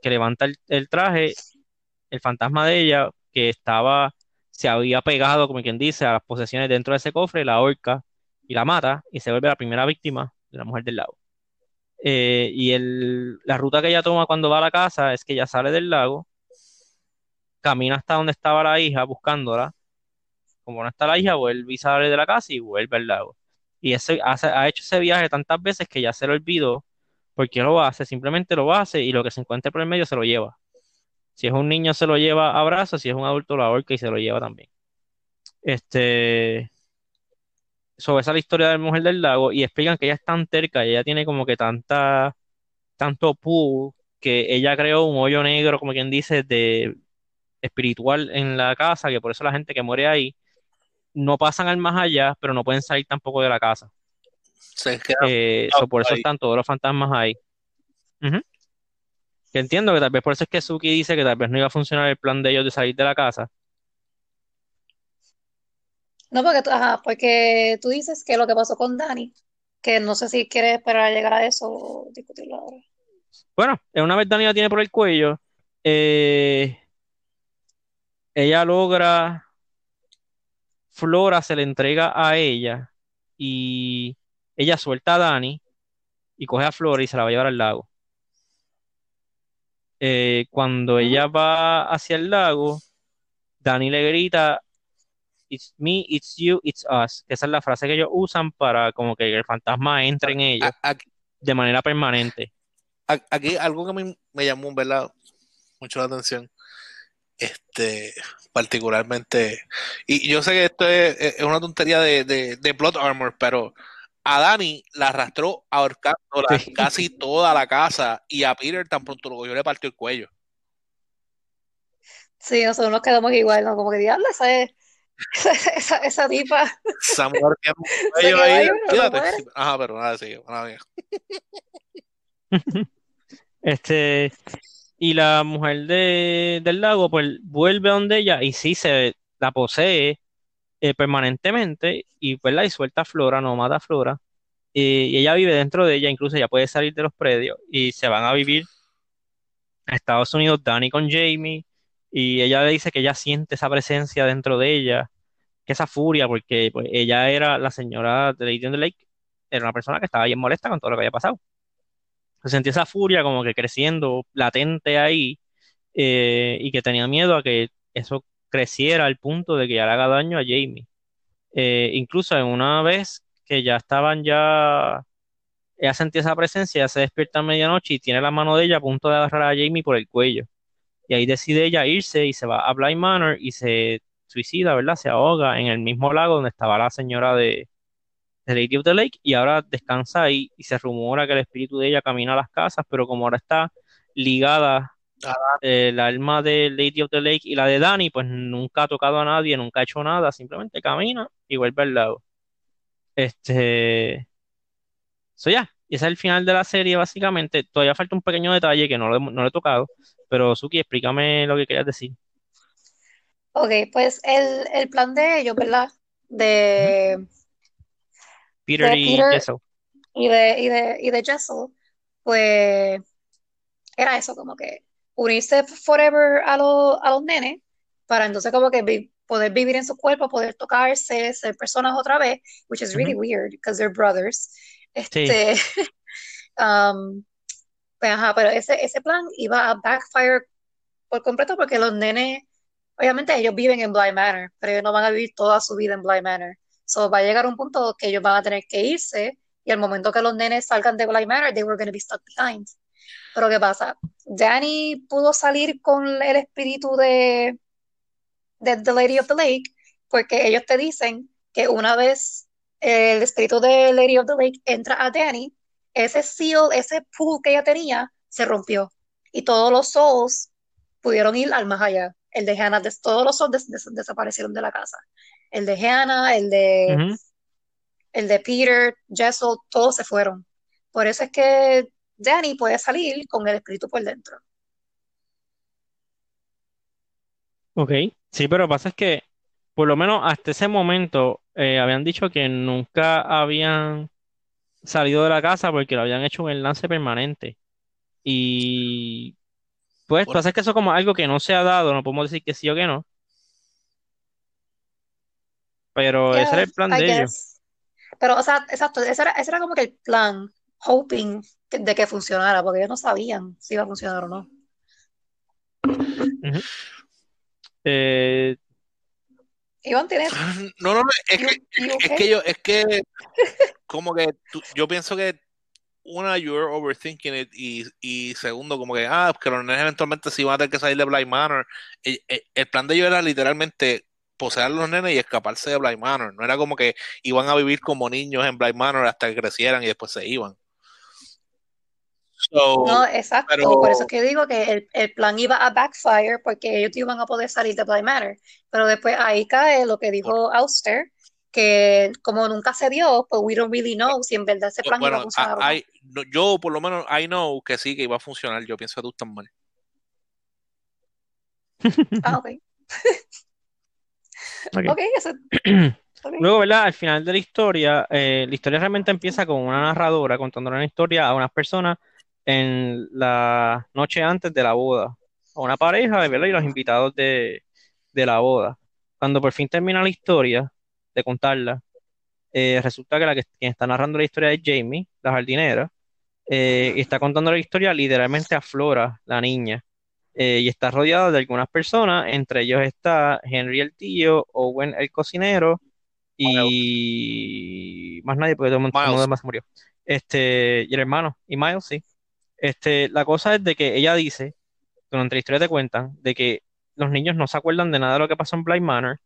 que levanta el, traje, el fantasma de ella, que estaba, se había pegado, como quien dice, a las posesiones dentro de ese cofre, la ahorca y la mata y se vuelve la primera víctima de la mujer del lago. Eh, y el, la ruta que ella toma cuando va a la casa es que ella sale del lago, camina hasta donde estaba la hija buscándola, como no está la hija, vuelve y sale de la casa y vuelve al lago. Y ese, hace- ha hecho ese viaje tantas veces que ya se lo olvidó porque lo hace, simplemente lo hace y lo que se encuentre por el medio se lo lleva. Si es un niño se lo lleva a brazos, si es un adulto lo ahorca y se lo lleva también. Este, sobre esa historia de la mujer del lago y explican que ella es tan terca ella tiene como que tanta, tanto pull que ella creó un hoyo negro, como quien dice, de espiritual en la casa, que por eso la gente que muere ahí no pasan al más allá, pero no pueden salir tampoco de la casa. Eh, por eso están todos los fantasmas ahí. Que entiendo que tal vez por eso es que Suki dice que tal vez no iba a funcionar el plan de ellos de salir de la casa. No, porque tú, porque tú dices que lo que pasó con Dani, que no sé si quieres esperar a llegar a eso o discutirlo ahora. Bueno, una vez Dani la tiene por el cuello, eh, ella logra, Flora se le entrega a ella y ella suelta a Dani y coge a Flora y se la va a llevar al lago. Eh, cuando ella va hacia el lago, Dani le grita, It's me, it's you, it's us. Esa es la frase que ellos usan para como que el fantasma entre en ellos de manera permanente. Aquí algo que a mí me llamó, ¿verdad? Mucho la atención este, particularmente. Y yo sé que esto es, una tontería de, de, Blood Armor, pero a Dani la arrastró ahorcando casi toda la casa y a Peter tan pronto lo cogió le partió el cuello. Sí, nosotros nos quedamos igual, ¿no? Como que diablo, esa, esa, esa tipa. Samuel que cuello ahí. Ajá, pero nada, sí, nada Este, y la mujer de, del lago, pues vuelve donde ella y sí se la posee eh, permanentemente y la y suelta Flora, no mata Flora. y ella vive dentro de ella, incluso ella puede salir de los predios y se van a vivir a Estados Unidos, Danny con Jamie, y ella le dice que ella siente esa presencia dentro de ella, que esa furia, porque pues, ella era la señora de Lady Lake, era una persona que estaba bien molesta con todo lo que había pasado sentía esa furia como que creciendo, latente ahí, eh, y que tenía miedo a que eso creciera al punto de que ya le haga daño a Jamie. Eh, incluso en una vez que ya estaban ya, ella sentía esa presencia, se despierta a medianoche y tiene la mano de ella a punto de agarrar a Jamie por el cuello. Y ahí decide ella irse y se va a Blind Manor y se suicida, ¿verdad? Se ahoga en el mismo lago donde estaba la señora de, de Lady of the Lake y ahora descansa ahí y se rumora que el espíritu de ella camina a las casas, pero como ahora está ligada ah. el alma de Lady of the Lake y la de Danny, pues nunca ha tocado a nadie, nunca ha hecho nada, simplemente camina y vuelve al lado. Este. Eso ya. Y ese es el final de la serie, básicamente. Todavía falta un pequeño detalle que no lo, no he tocado. Pero Suki, explícame lo que querías decir. Ok, pues el, el plan de ellos, ¿verdad? De, Peter, y Jessel. Y de, y, de, y de Jessel, pues era eso, como que unirse forever a, los a los nenes para entonces como que poder vivir en su cuerpo, poder tocarse, ser personas otra vez, which is really weird because they're brothers. Este, um, pues, ajá, pero ese, ese plan iba a backfire por completo porque los nenes, obviamente ellos viven en Blind Manor, pero ellos no van a vivir toda su vida en Blind Manor. So va a llegar un punto que ellos van a tener que irse y al momento que los nenes salgan de Blind Manor, they were going to be stuck behind. Pero ¿qué pasa? Danny pudo salir con el espíritu de, de The Lady of the Lake porque ellos te dicen que una vez el espíritu de Lady of the Lake entra a Danny, ese seal, ese pool que ella tenía, se rompió. Y todos los souls pudieron ir al más allá. El de Hannah, todos los souls desaparecieron de la casa el de Hannah, el de, el de Peter, Jessel, todos se fueron. Por eso es que Danny puede salir con el espíritu por dentro. Ok, sí, pero lo que pasa es que por lo menos hasta ese momento eh, habían dicho que nunca habían salido de la casa porque lo habían hecho un enlace permanente. Y pues pasa que eso como algo que no se ha dado, no podemos decir que sí o que no, pero ese era el plan de ellos. Pero, o sea, exacto, ese era, ese era como que el plan, hoping de que funcionara, porque ellos no sabían si iba a funcionar o no. eh... Iván, ¿tienes? No, no, es que, es que yo, es que, como que yo pienso que una, you're overthinking it, y, y segundo, como que, ah, que los nenes eventualmente sí van a tener que salir de Blind Manor. El, el, plan de ellos era literalmente poseer a los nenes y escaparse de Blind Manor. No era como que iban a vivir como niños en Blind Manor hasta que crecieran y después se iban. So, No, exacto. pero- Por eso es que digo que el, el plan iba a backfire porque ellos iban a poder salir de Blind Manor. Pero después ahí cae lo que dijo Auster, que como nunca se dio, pues we don't really know si en verdad ese plan iba a funcionar o no. hay- no, yo por lo menos I know que sí, que iba a funcionar. Yo pienso que tú estás mal. Ah, ok. Eso. Luego, ¿verdad? Al final de la historia, eh, la historia realmente empieza con una narradora contando una historia a unas personas en la noche antes de la boda, a una pareja, ¿verdad? Y los invitados de, de la boda. Cuando por fin termina la historia de contarla, eh, resulta que la que quien está narrando la historia es Jamie, la jardinera, eh, y está contando la historia literalmente a Flora, la niña, eh, y está rodeada de algunas personas, entre ellos está Henry el tío, Owen el cocinero, y más nadie, porque todo el mundo, todo el mundo Miles. demás murió. Este, y el hermano, y Miles, sí. Este, la cosa es de que ella dice, durante la historia te cuentan, de que los niños no se acuerdan de nada de lo que pasó en Blind Manor.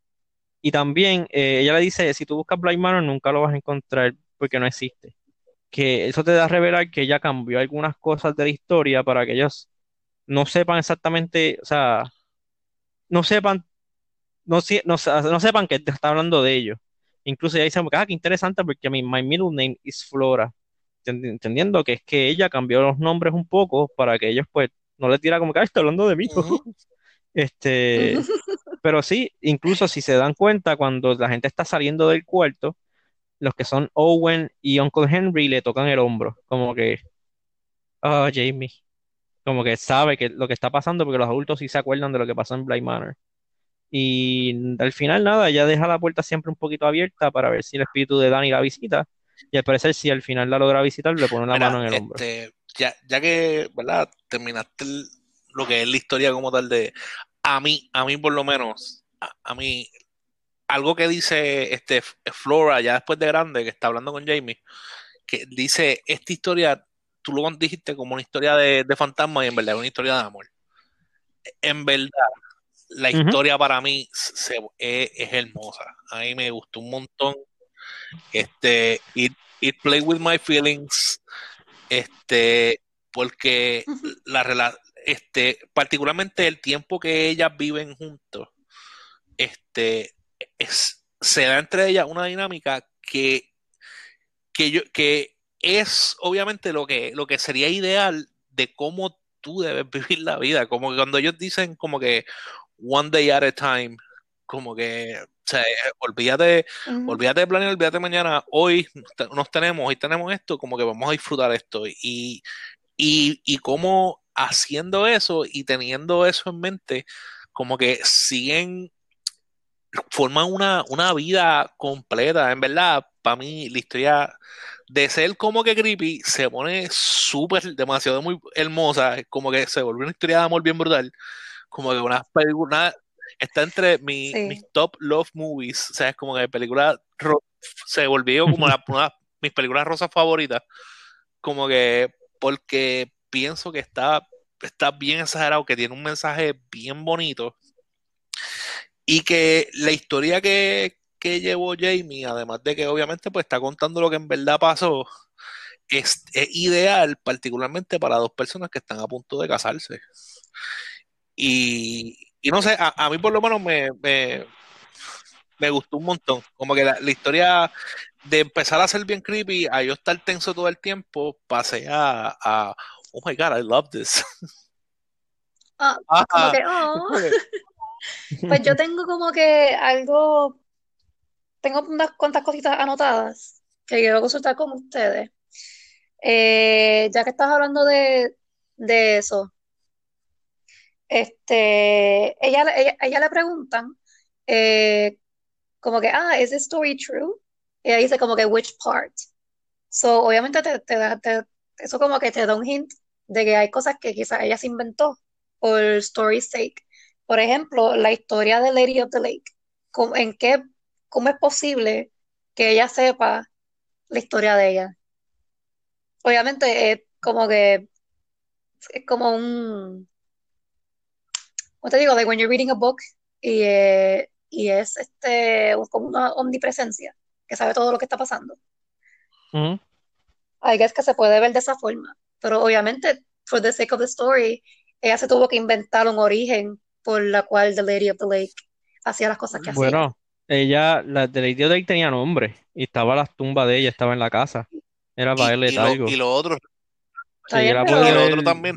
Y también eh, ella le dice, si tú buscas Blind Manor nunca lo vas a encontrar porque no existe. Que eso te da a revelar que ella cambió algunas cosas de la historia para que ellos no sepan exactamente, o sea, no sepan, no, no, no sepan que te está hablando de ellos. Incluso ella dice, ah, qué interesante porque mi my middle name is Flora. Entendi- Entendiendo que es que ella cambió los nombres un poco para que ellos pues no les diera como que, ah, está hablando de mí. Este, pero sí, incluso si se dan cuenta, cuando la gente está saliendo del cuarto, los que son Owen y Uncle Henry le tocan el hombro, como que, ah, Jamie, como que sabe que lo que está pasando, porque los adultos sí se acuerdan de lo que pasó en Blind Manor. Y al final, nada, ella deja la puerta siempre un poquito abierta para ver si el espíritu de Danny la visita. Y al parecer, si al final la logra visitar, le pone la Mira, mano en el hombro. este, ya, ya que, ¿verdad? Terminaste el- lo que es la historia como tal de, a mí, a mí por lo menos, a, a mí, algo que dice este Flora ya después de grande, que está hablando con Jamie, que dice, esta historia, tú lo dijiste como una historia de, de fantasma y en verdad es una historia de amor. En verdad, la historia para mí se- es, es hermosa. A mí me gustó un montón. Este, it, it played with my feelings. Este, porque Ujú. la rela- este, particularmente el tiempo que ellas viven juntos, este, es, se da entre ellas una dinámica que, que yo, que es obviamente lo que, lo que sería ideal de cómo tú debes vivir la vida. Como que cuando ellos dicen como que one day at a time, como que, o sea, olvídate, Ujú. olvídate de planear, olvídate mañana, hoy nos tenemos, hoy tenemos esto, como que vamos a disfrutar esto. Y, y, y cómo haciendo eso y teniendo eso en mente, como que siguen, forman una, una vida completa. En verdad, para mí, la historia de ser como que creepy se pone súper, demasiado muy hermosa, como que se volvió una historia de amor bien brutal, como que una película, está entre mi- Sí. mis top love movies, o sea, es como que película se volvió como la- una de mis películas rosas favoritas, como que porque pienso que está, está bien exagerado, que tiene un mensaje bien bonito y que la historia que, que llevó Jamie, además de que obviamente pues está contando lo que en verdad pasó, es, es ideal particularmente para dos personas que están a punto de casarse. Y, y no sé, a, a mí por lo menos me, me, me gustó un montón. Como que la, la historia de empezar a ser bien creepy, a yo estar tenso todo el tiempo, pasé a, a oh my god, I love this. Ah, como que, oh. Pues yo tengo como que algo, tengo unas cuantas cositas anotadas que quiero consultar con ustedes. Eh, ya que estás hablando de, de eso, este, ella, ella, ella le preguntan eh, como que, ah, ¿is this story true? Y ella dice como que, which part? So, obviamente te, te te- eso como que te da un hint de que hay cosas que quizás ella se inventó por story's sake. Por ejemplo, la historia de Lady of the Lake. ¿Cómo, en qué, cómo es posible que ella sepa la historia de ella? Obviamente es como que es como un, ¿cómo te digo? Like when you're reading a book y, eh, y es este como una omnipresencia que sabe todo lo que está pasando. I guess que se puede ver de esa forma. pero obviamente, for the sake of the story, ella se tuvo que inventar un origen por la cual The Lady of the Lake hacía las cosas que hacía. Bueno, ella, la de Lady Lake tenía nombre y estaba la tumba de ella, estaba en la casa. Era Y, Violet y lo, algo. y lo otro, Está Sí, bien, era pero y lo otro también,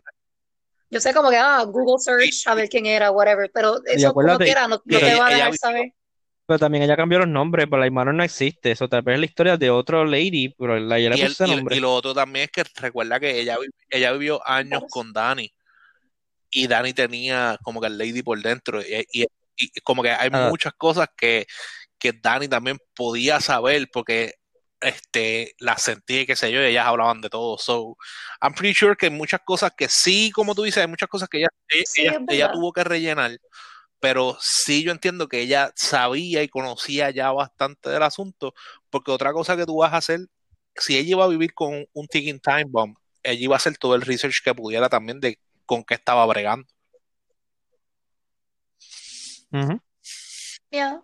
yo sé como que, ah, Google search, a ver quién era, whatever, pero eso como quiera, no, no te ella- va a dejar saber. Pero también ella cambió los nombres, pero la hermana no existe. Eso tal vez es la historia de otro lady, pero la ella le puso ese y- nombre. y lo otro también es que recuerda que ella, ella vivió años Por eso. con Dani y Dani tenía como que el lady por dentro y, y- y como que hay Ah. muchas cosas que, que Dani también podía saber porque este las sentía y qué sé yo, y ellas hablaban de todo. So, I'm pretty sure que hay muchas cosas que sí, como tú dices, hay muchas cosas que ella, e- Sí, ella, ella tuvo que rellenar, pero sí yo entiendo que ella sabía y conocía ya bastante del asunto, porque otra cosa que tú vas a hacer, si ella iba a vivir con un ticking time bomb, ella iba a hacer todo el research que pudiera también de con qué estaba bregando. Ujú. Ya,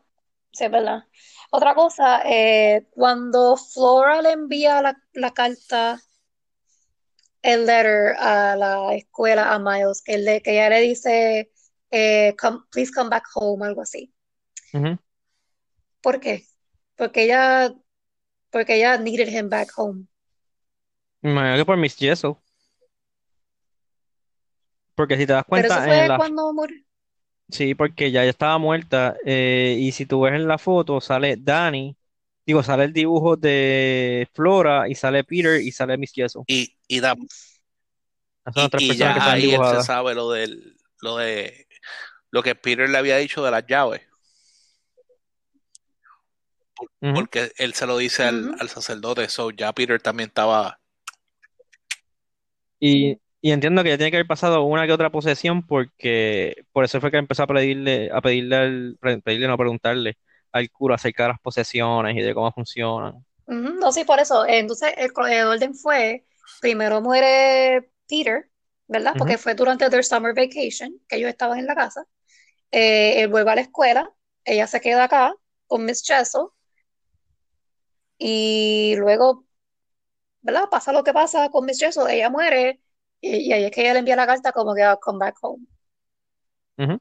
sí, es verdad. Otra cosa, eh, cuando Flora le envía la, la carta, el letter a la escuela a Miles, que, le, que ella le dice, eh, come- please come back home, algo así. Ujú. ¿Por qué? Porque ella, porque ella needed him back home. Me imagino que por Miss Jessel. Porque si te das Pero eso cuenta, fue en la, cuando murió. Sí, porque ya estaba muerta. eh, y si tú ves en la foto, sale Danny, digo, sale el dibujo de Flora, y sale Peter, y sale Miss Jessel. Y, y, da- Esas son las y, tres y personas que ya están ahí él se dibujadas. sabe lo del, lo de lo que Peter le había dicho de las llaves, Ujú. porque él se lo dice al, Ujú. al sacerdote, so ya Peter también estaba Y, y entiendo que ya tiene que haber pasado una que otra posesión porque por eso fue que empezó a pedirle, a pedirle al, pedirle, no preguntarle al cura acerca de las posesiones y de cómo funcionan. No, sí, por eso. Entonces, el, orden fue, primero muere Peter, ¿verdad? Porque fue durante their summer vacation, que ellos estaban en la casa. Eh, él vuelve a la escuela, ella se queda acá con Miss Jessel, y luego, ¿verdad? Pasa lo que pasa con Miss Jessel, ella muere, y, ahí es que ella le envía la carta como que, "I'll come back home. Ujú.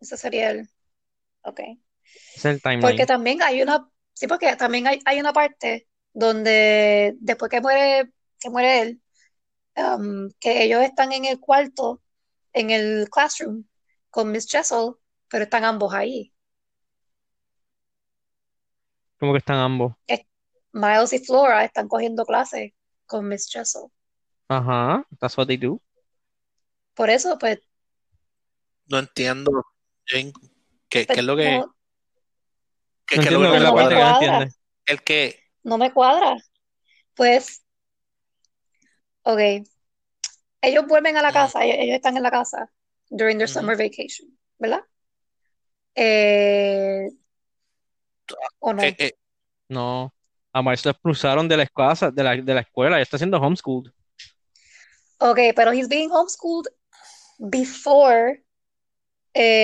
Ese sería el, ok. Es el Porque timeline. también hay una, sí, porque también hay, hay una parte donde después que muere, que muere él, um, que ellos están en el cuarto, en el classroom, con Miss Jessel, pero están ambos ahí. Como que están ambos. Es- Miles y Flora están cogiendo clases con Miss Jessel. Ajá, that's what they do. Por eso, pues, no entiendo Jane, qué, qué pues, es lo que no, qué- No qué es lo que no la no te me parte que no cuadra. cuadra, entiende. El que no me cuadra. Pues, ok, ellos vuelven a la casa, ellos, ellos están en la casa during their summer vacation, ¿verdad? Eh, ¿o no? Eh, eh, No, a Miles lo expulsaron de la escuela, de la, de la escuela, ya está haciendo homeschooled. Ok, pero he's being homeschooled before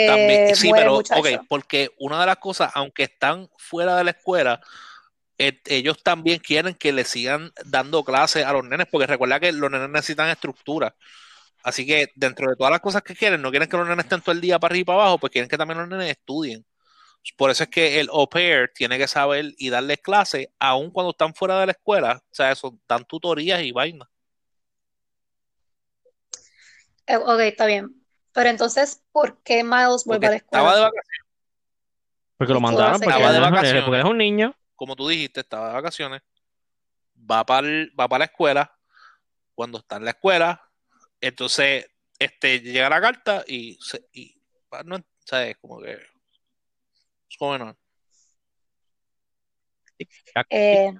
también, eh, sí, muere el pero ok, muchacho. porque una de las cosas, aunque están fuera de la escuela, eh, ellos también quieren que le sigan dando clases a los nenes, porque recuerda que los nenes necesitan estructura. Así que dentro de todas las cosas que quieren, no quieren que los nenes estén todo el día para arriba y para abajo, pues quieren que también los nenes estudien. Por eso es que el au pair tiene que saber y darles clases, aun cuando están fuera de la escuela. O sea, eso, dan tutorías y vainas. Eh, ok, está bien. Pero entonces, ¿por qué Miles vuelve Porque a la estaba de escuela? vacaciones, Porque lo mandaron, porque estaba de ajá, porque vacaciones, es un niño. como tú dijiste, estaba de vacaciones, va para va para la escuela, cuando está en la escuela, entonces este llega la carta y, se, y no, ¿sabes? Como que es como no. Eh,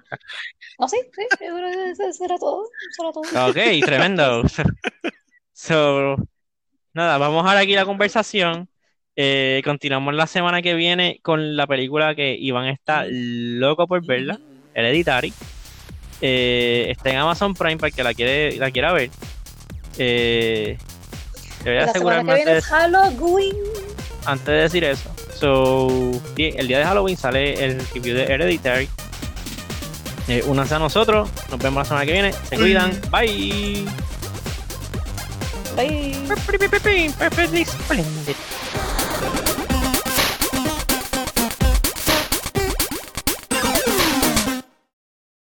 no, sí, sí, eso, eso era todo. Eso era todo. Ok, tremendo. So, nada, vamos a dejar aquí la conversación. Eh, continuamos la semana que viene con la película que Iván está loco por verla, Hereditary. Eh, está en Amazon Prime para que la quiere, la quiera ver. Eh, te voy a La asegurar semana que viene de- es Halloween. antes de decir eso. So, el día de Halloween sale el review de Hereditary. Eh, únanse a nosotros. Nos vemos la semana que viene. Se cuidan. Bye. Bye. Perfectly splendid.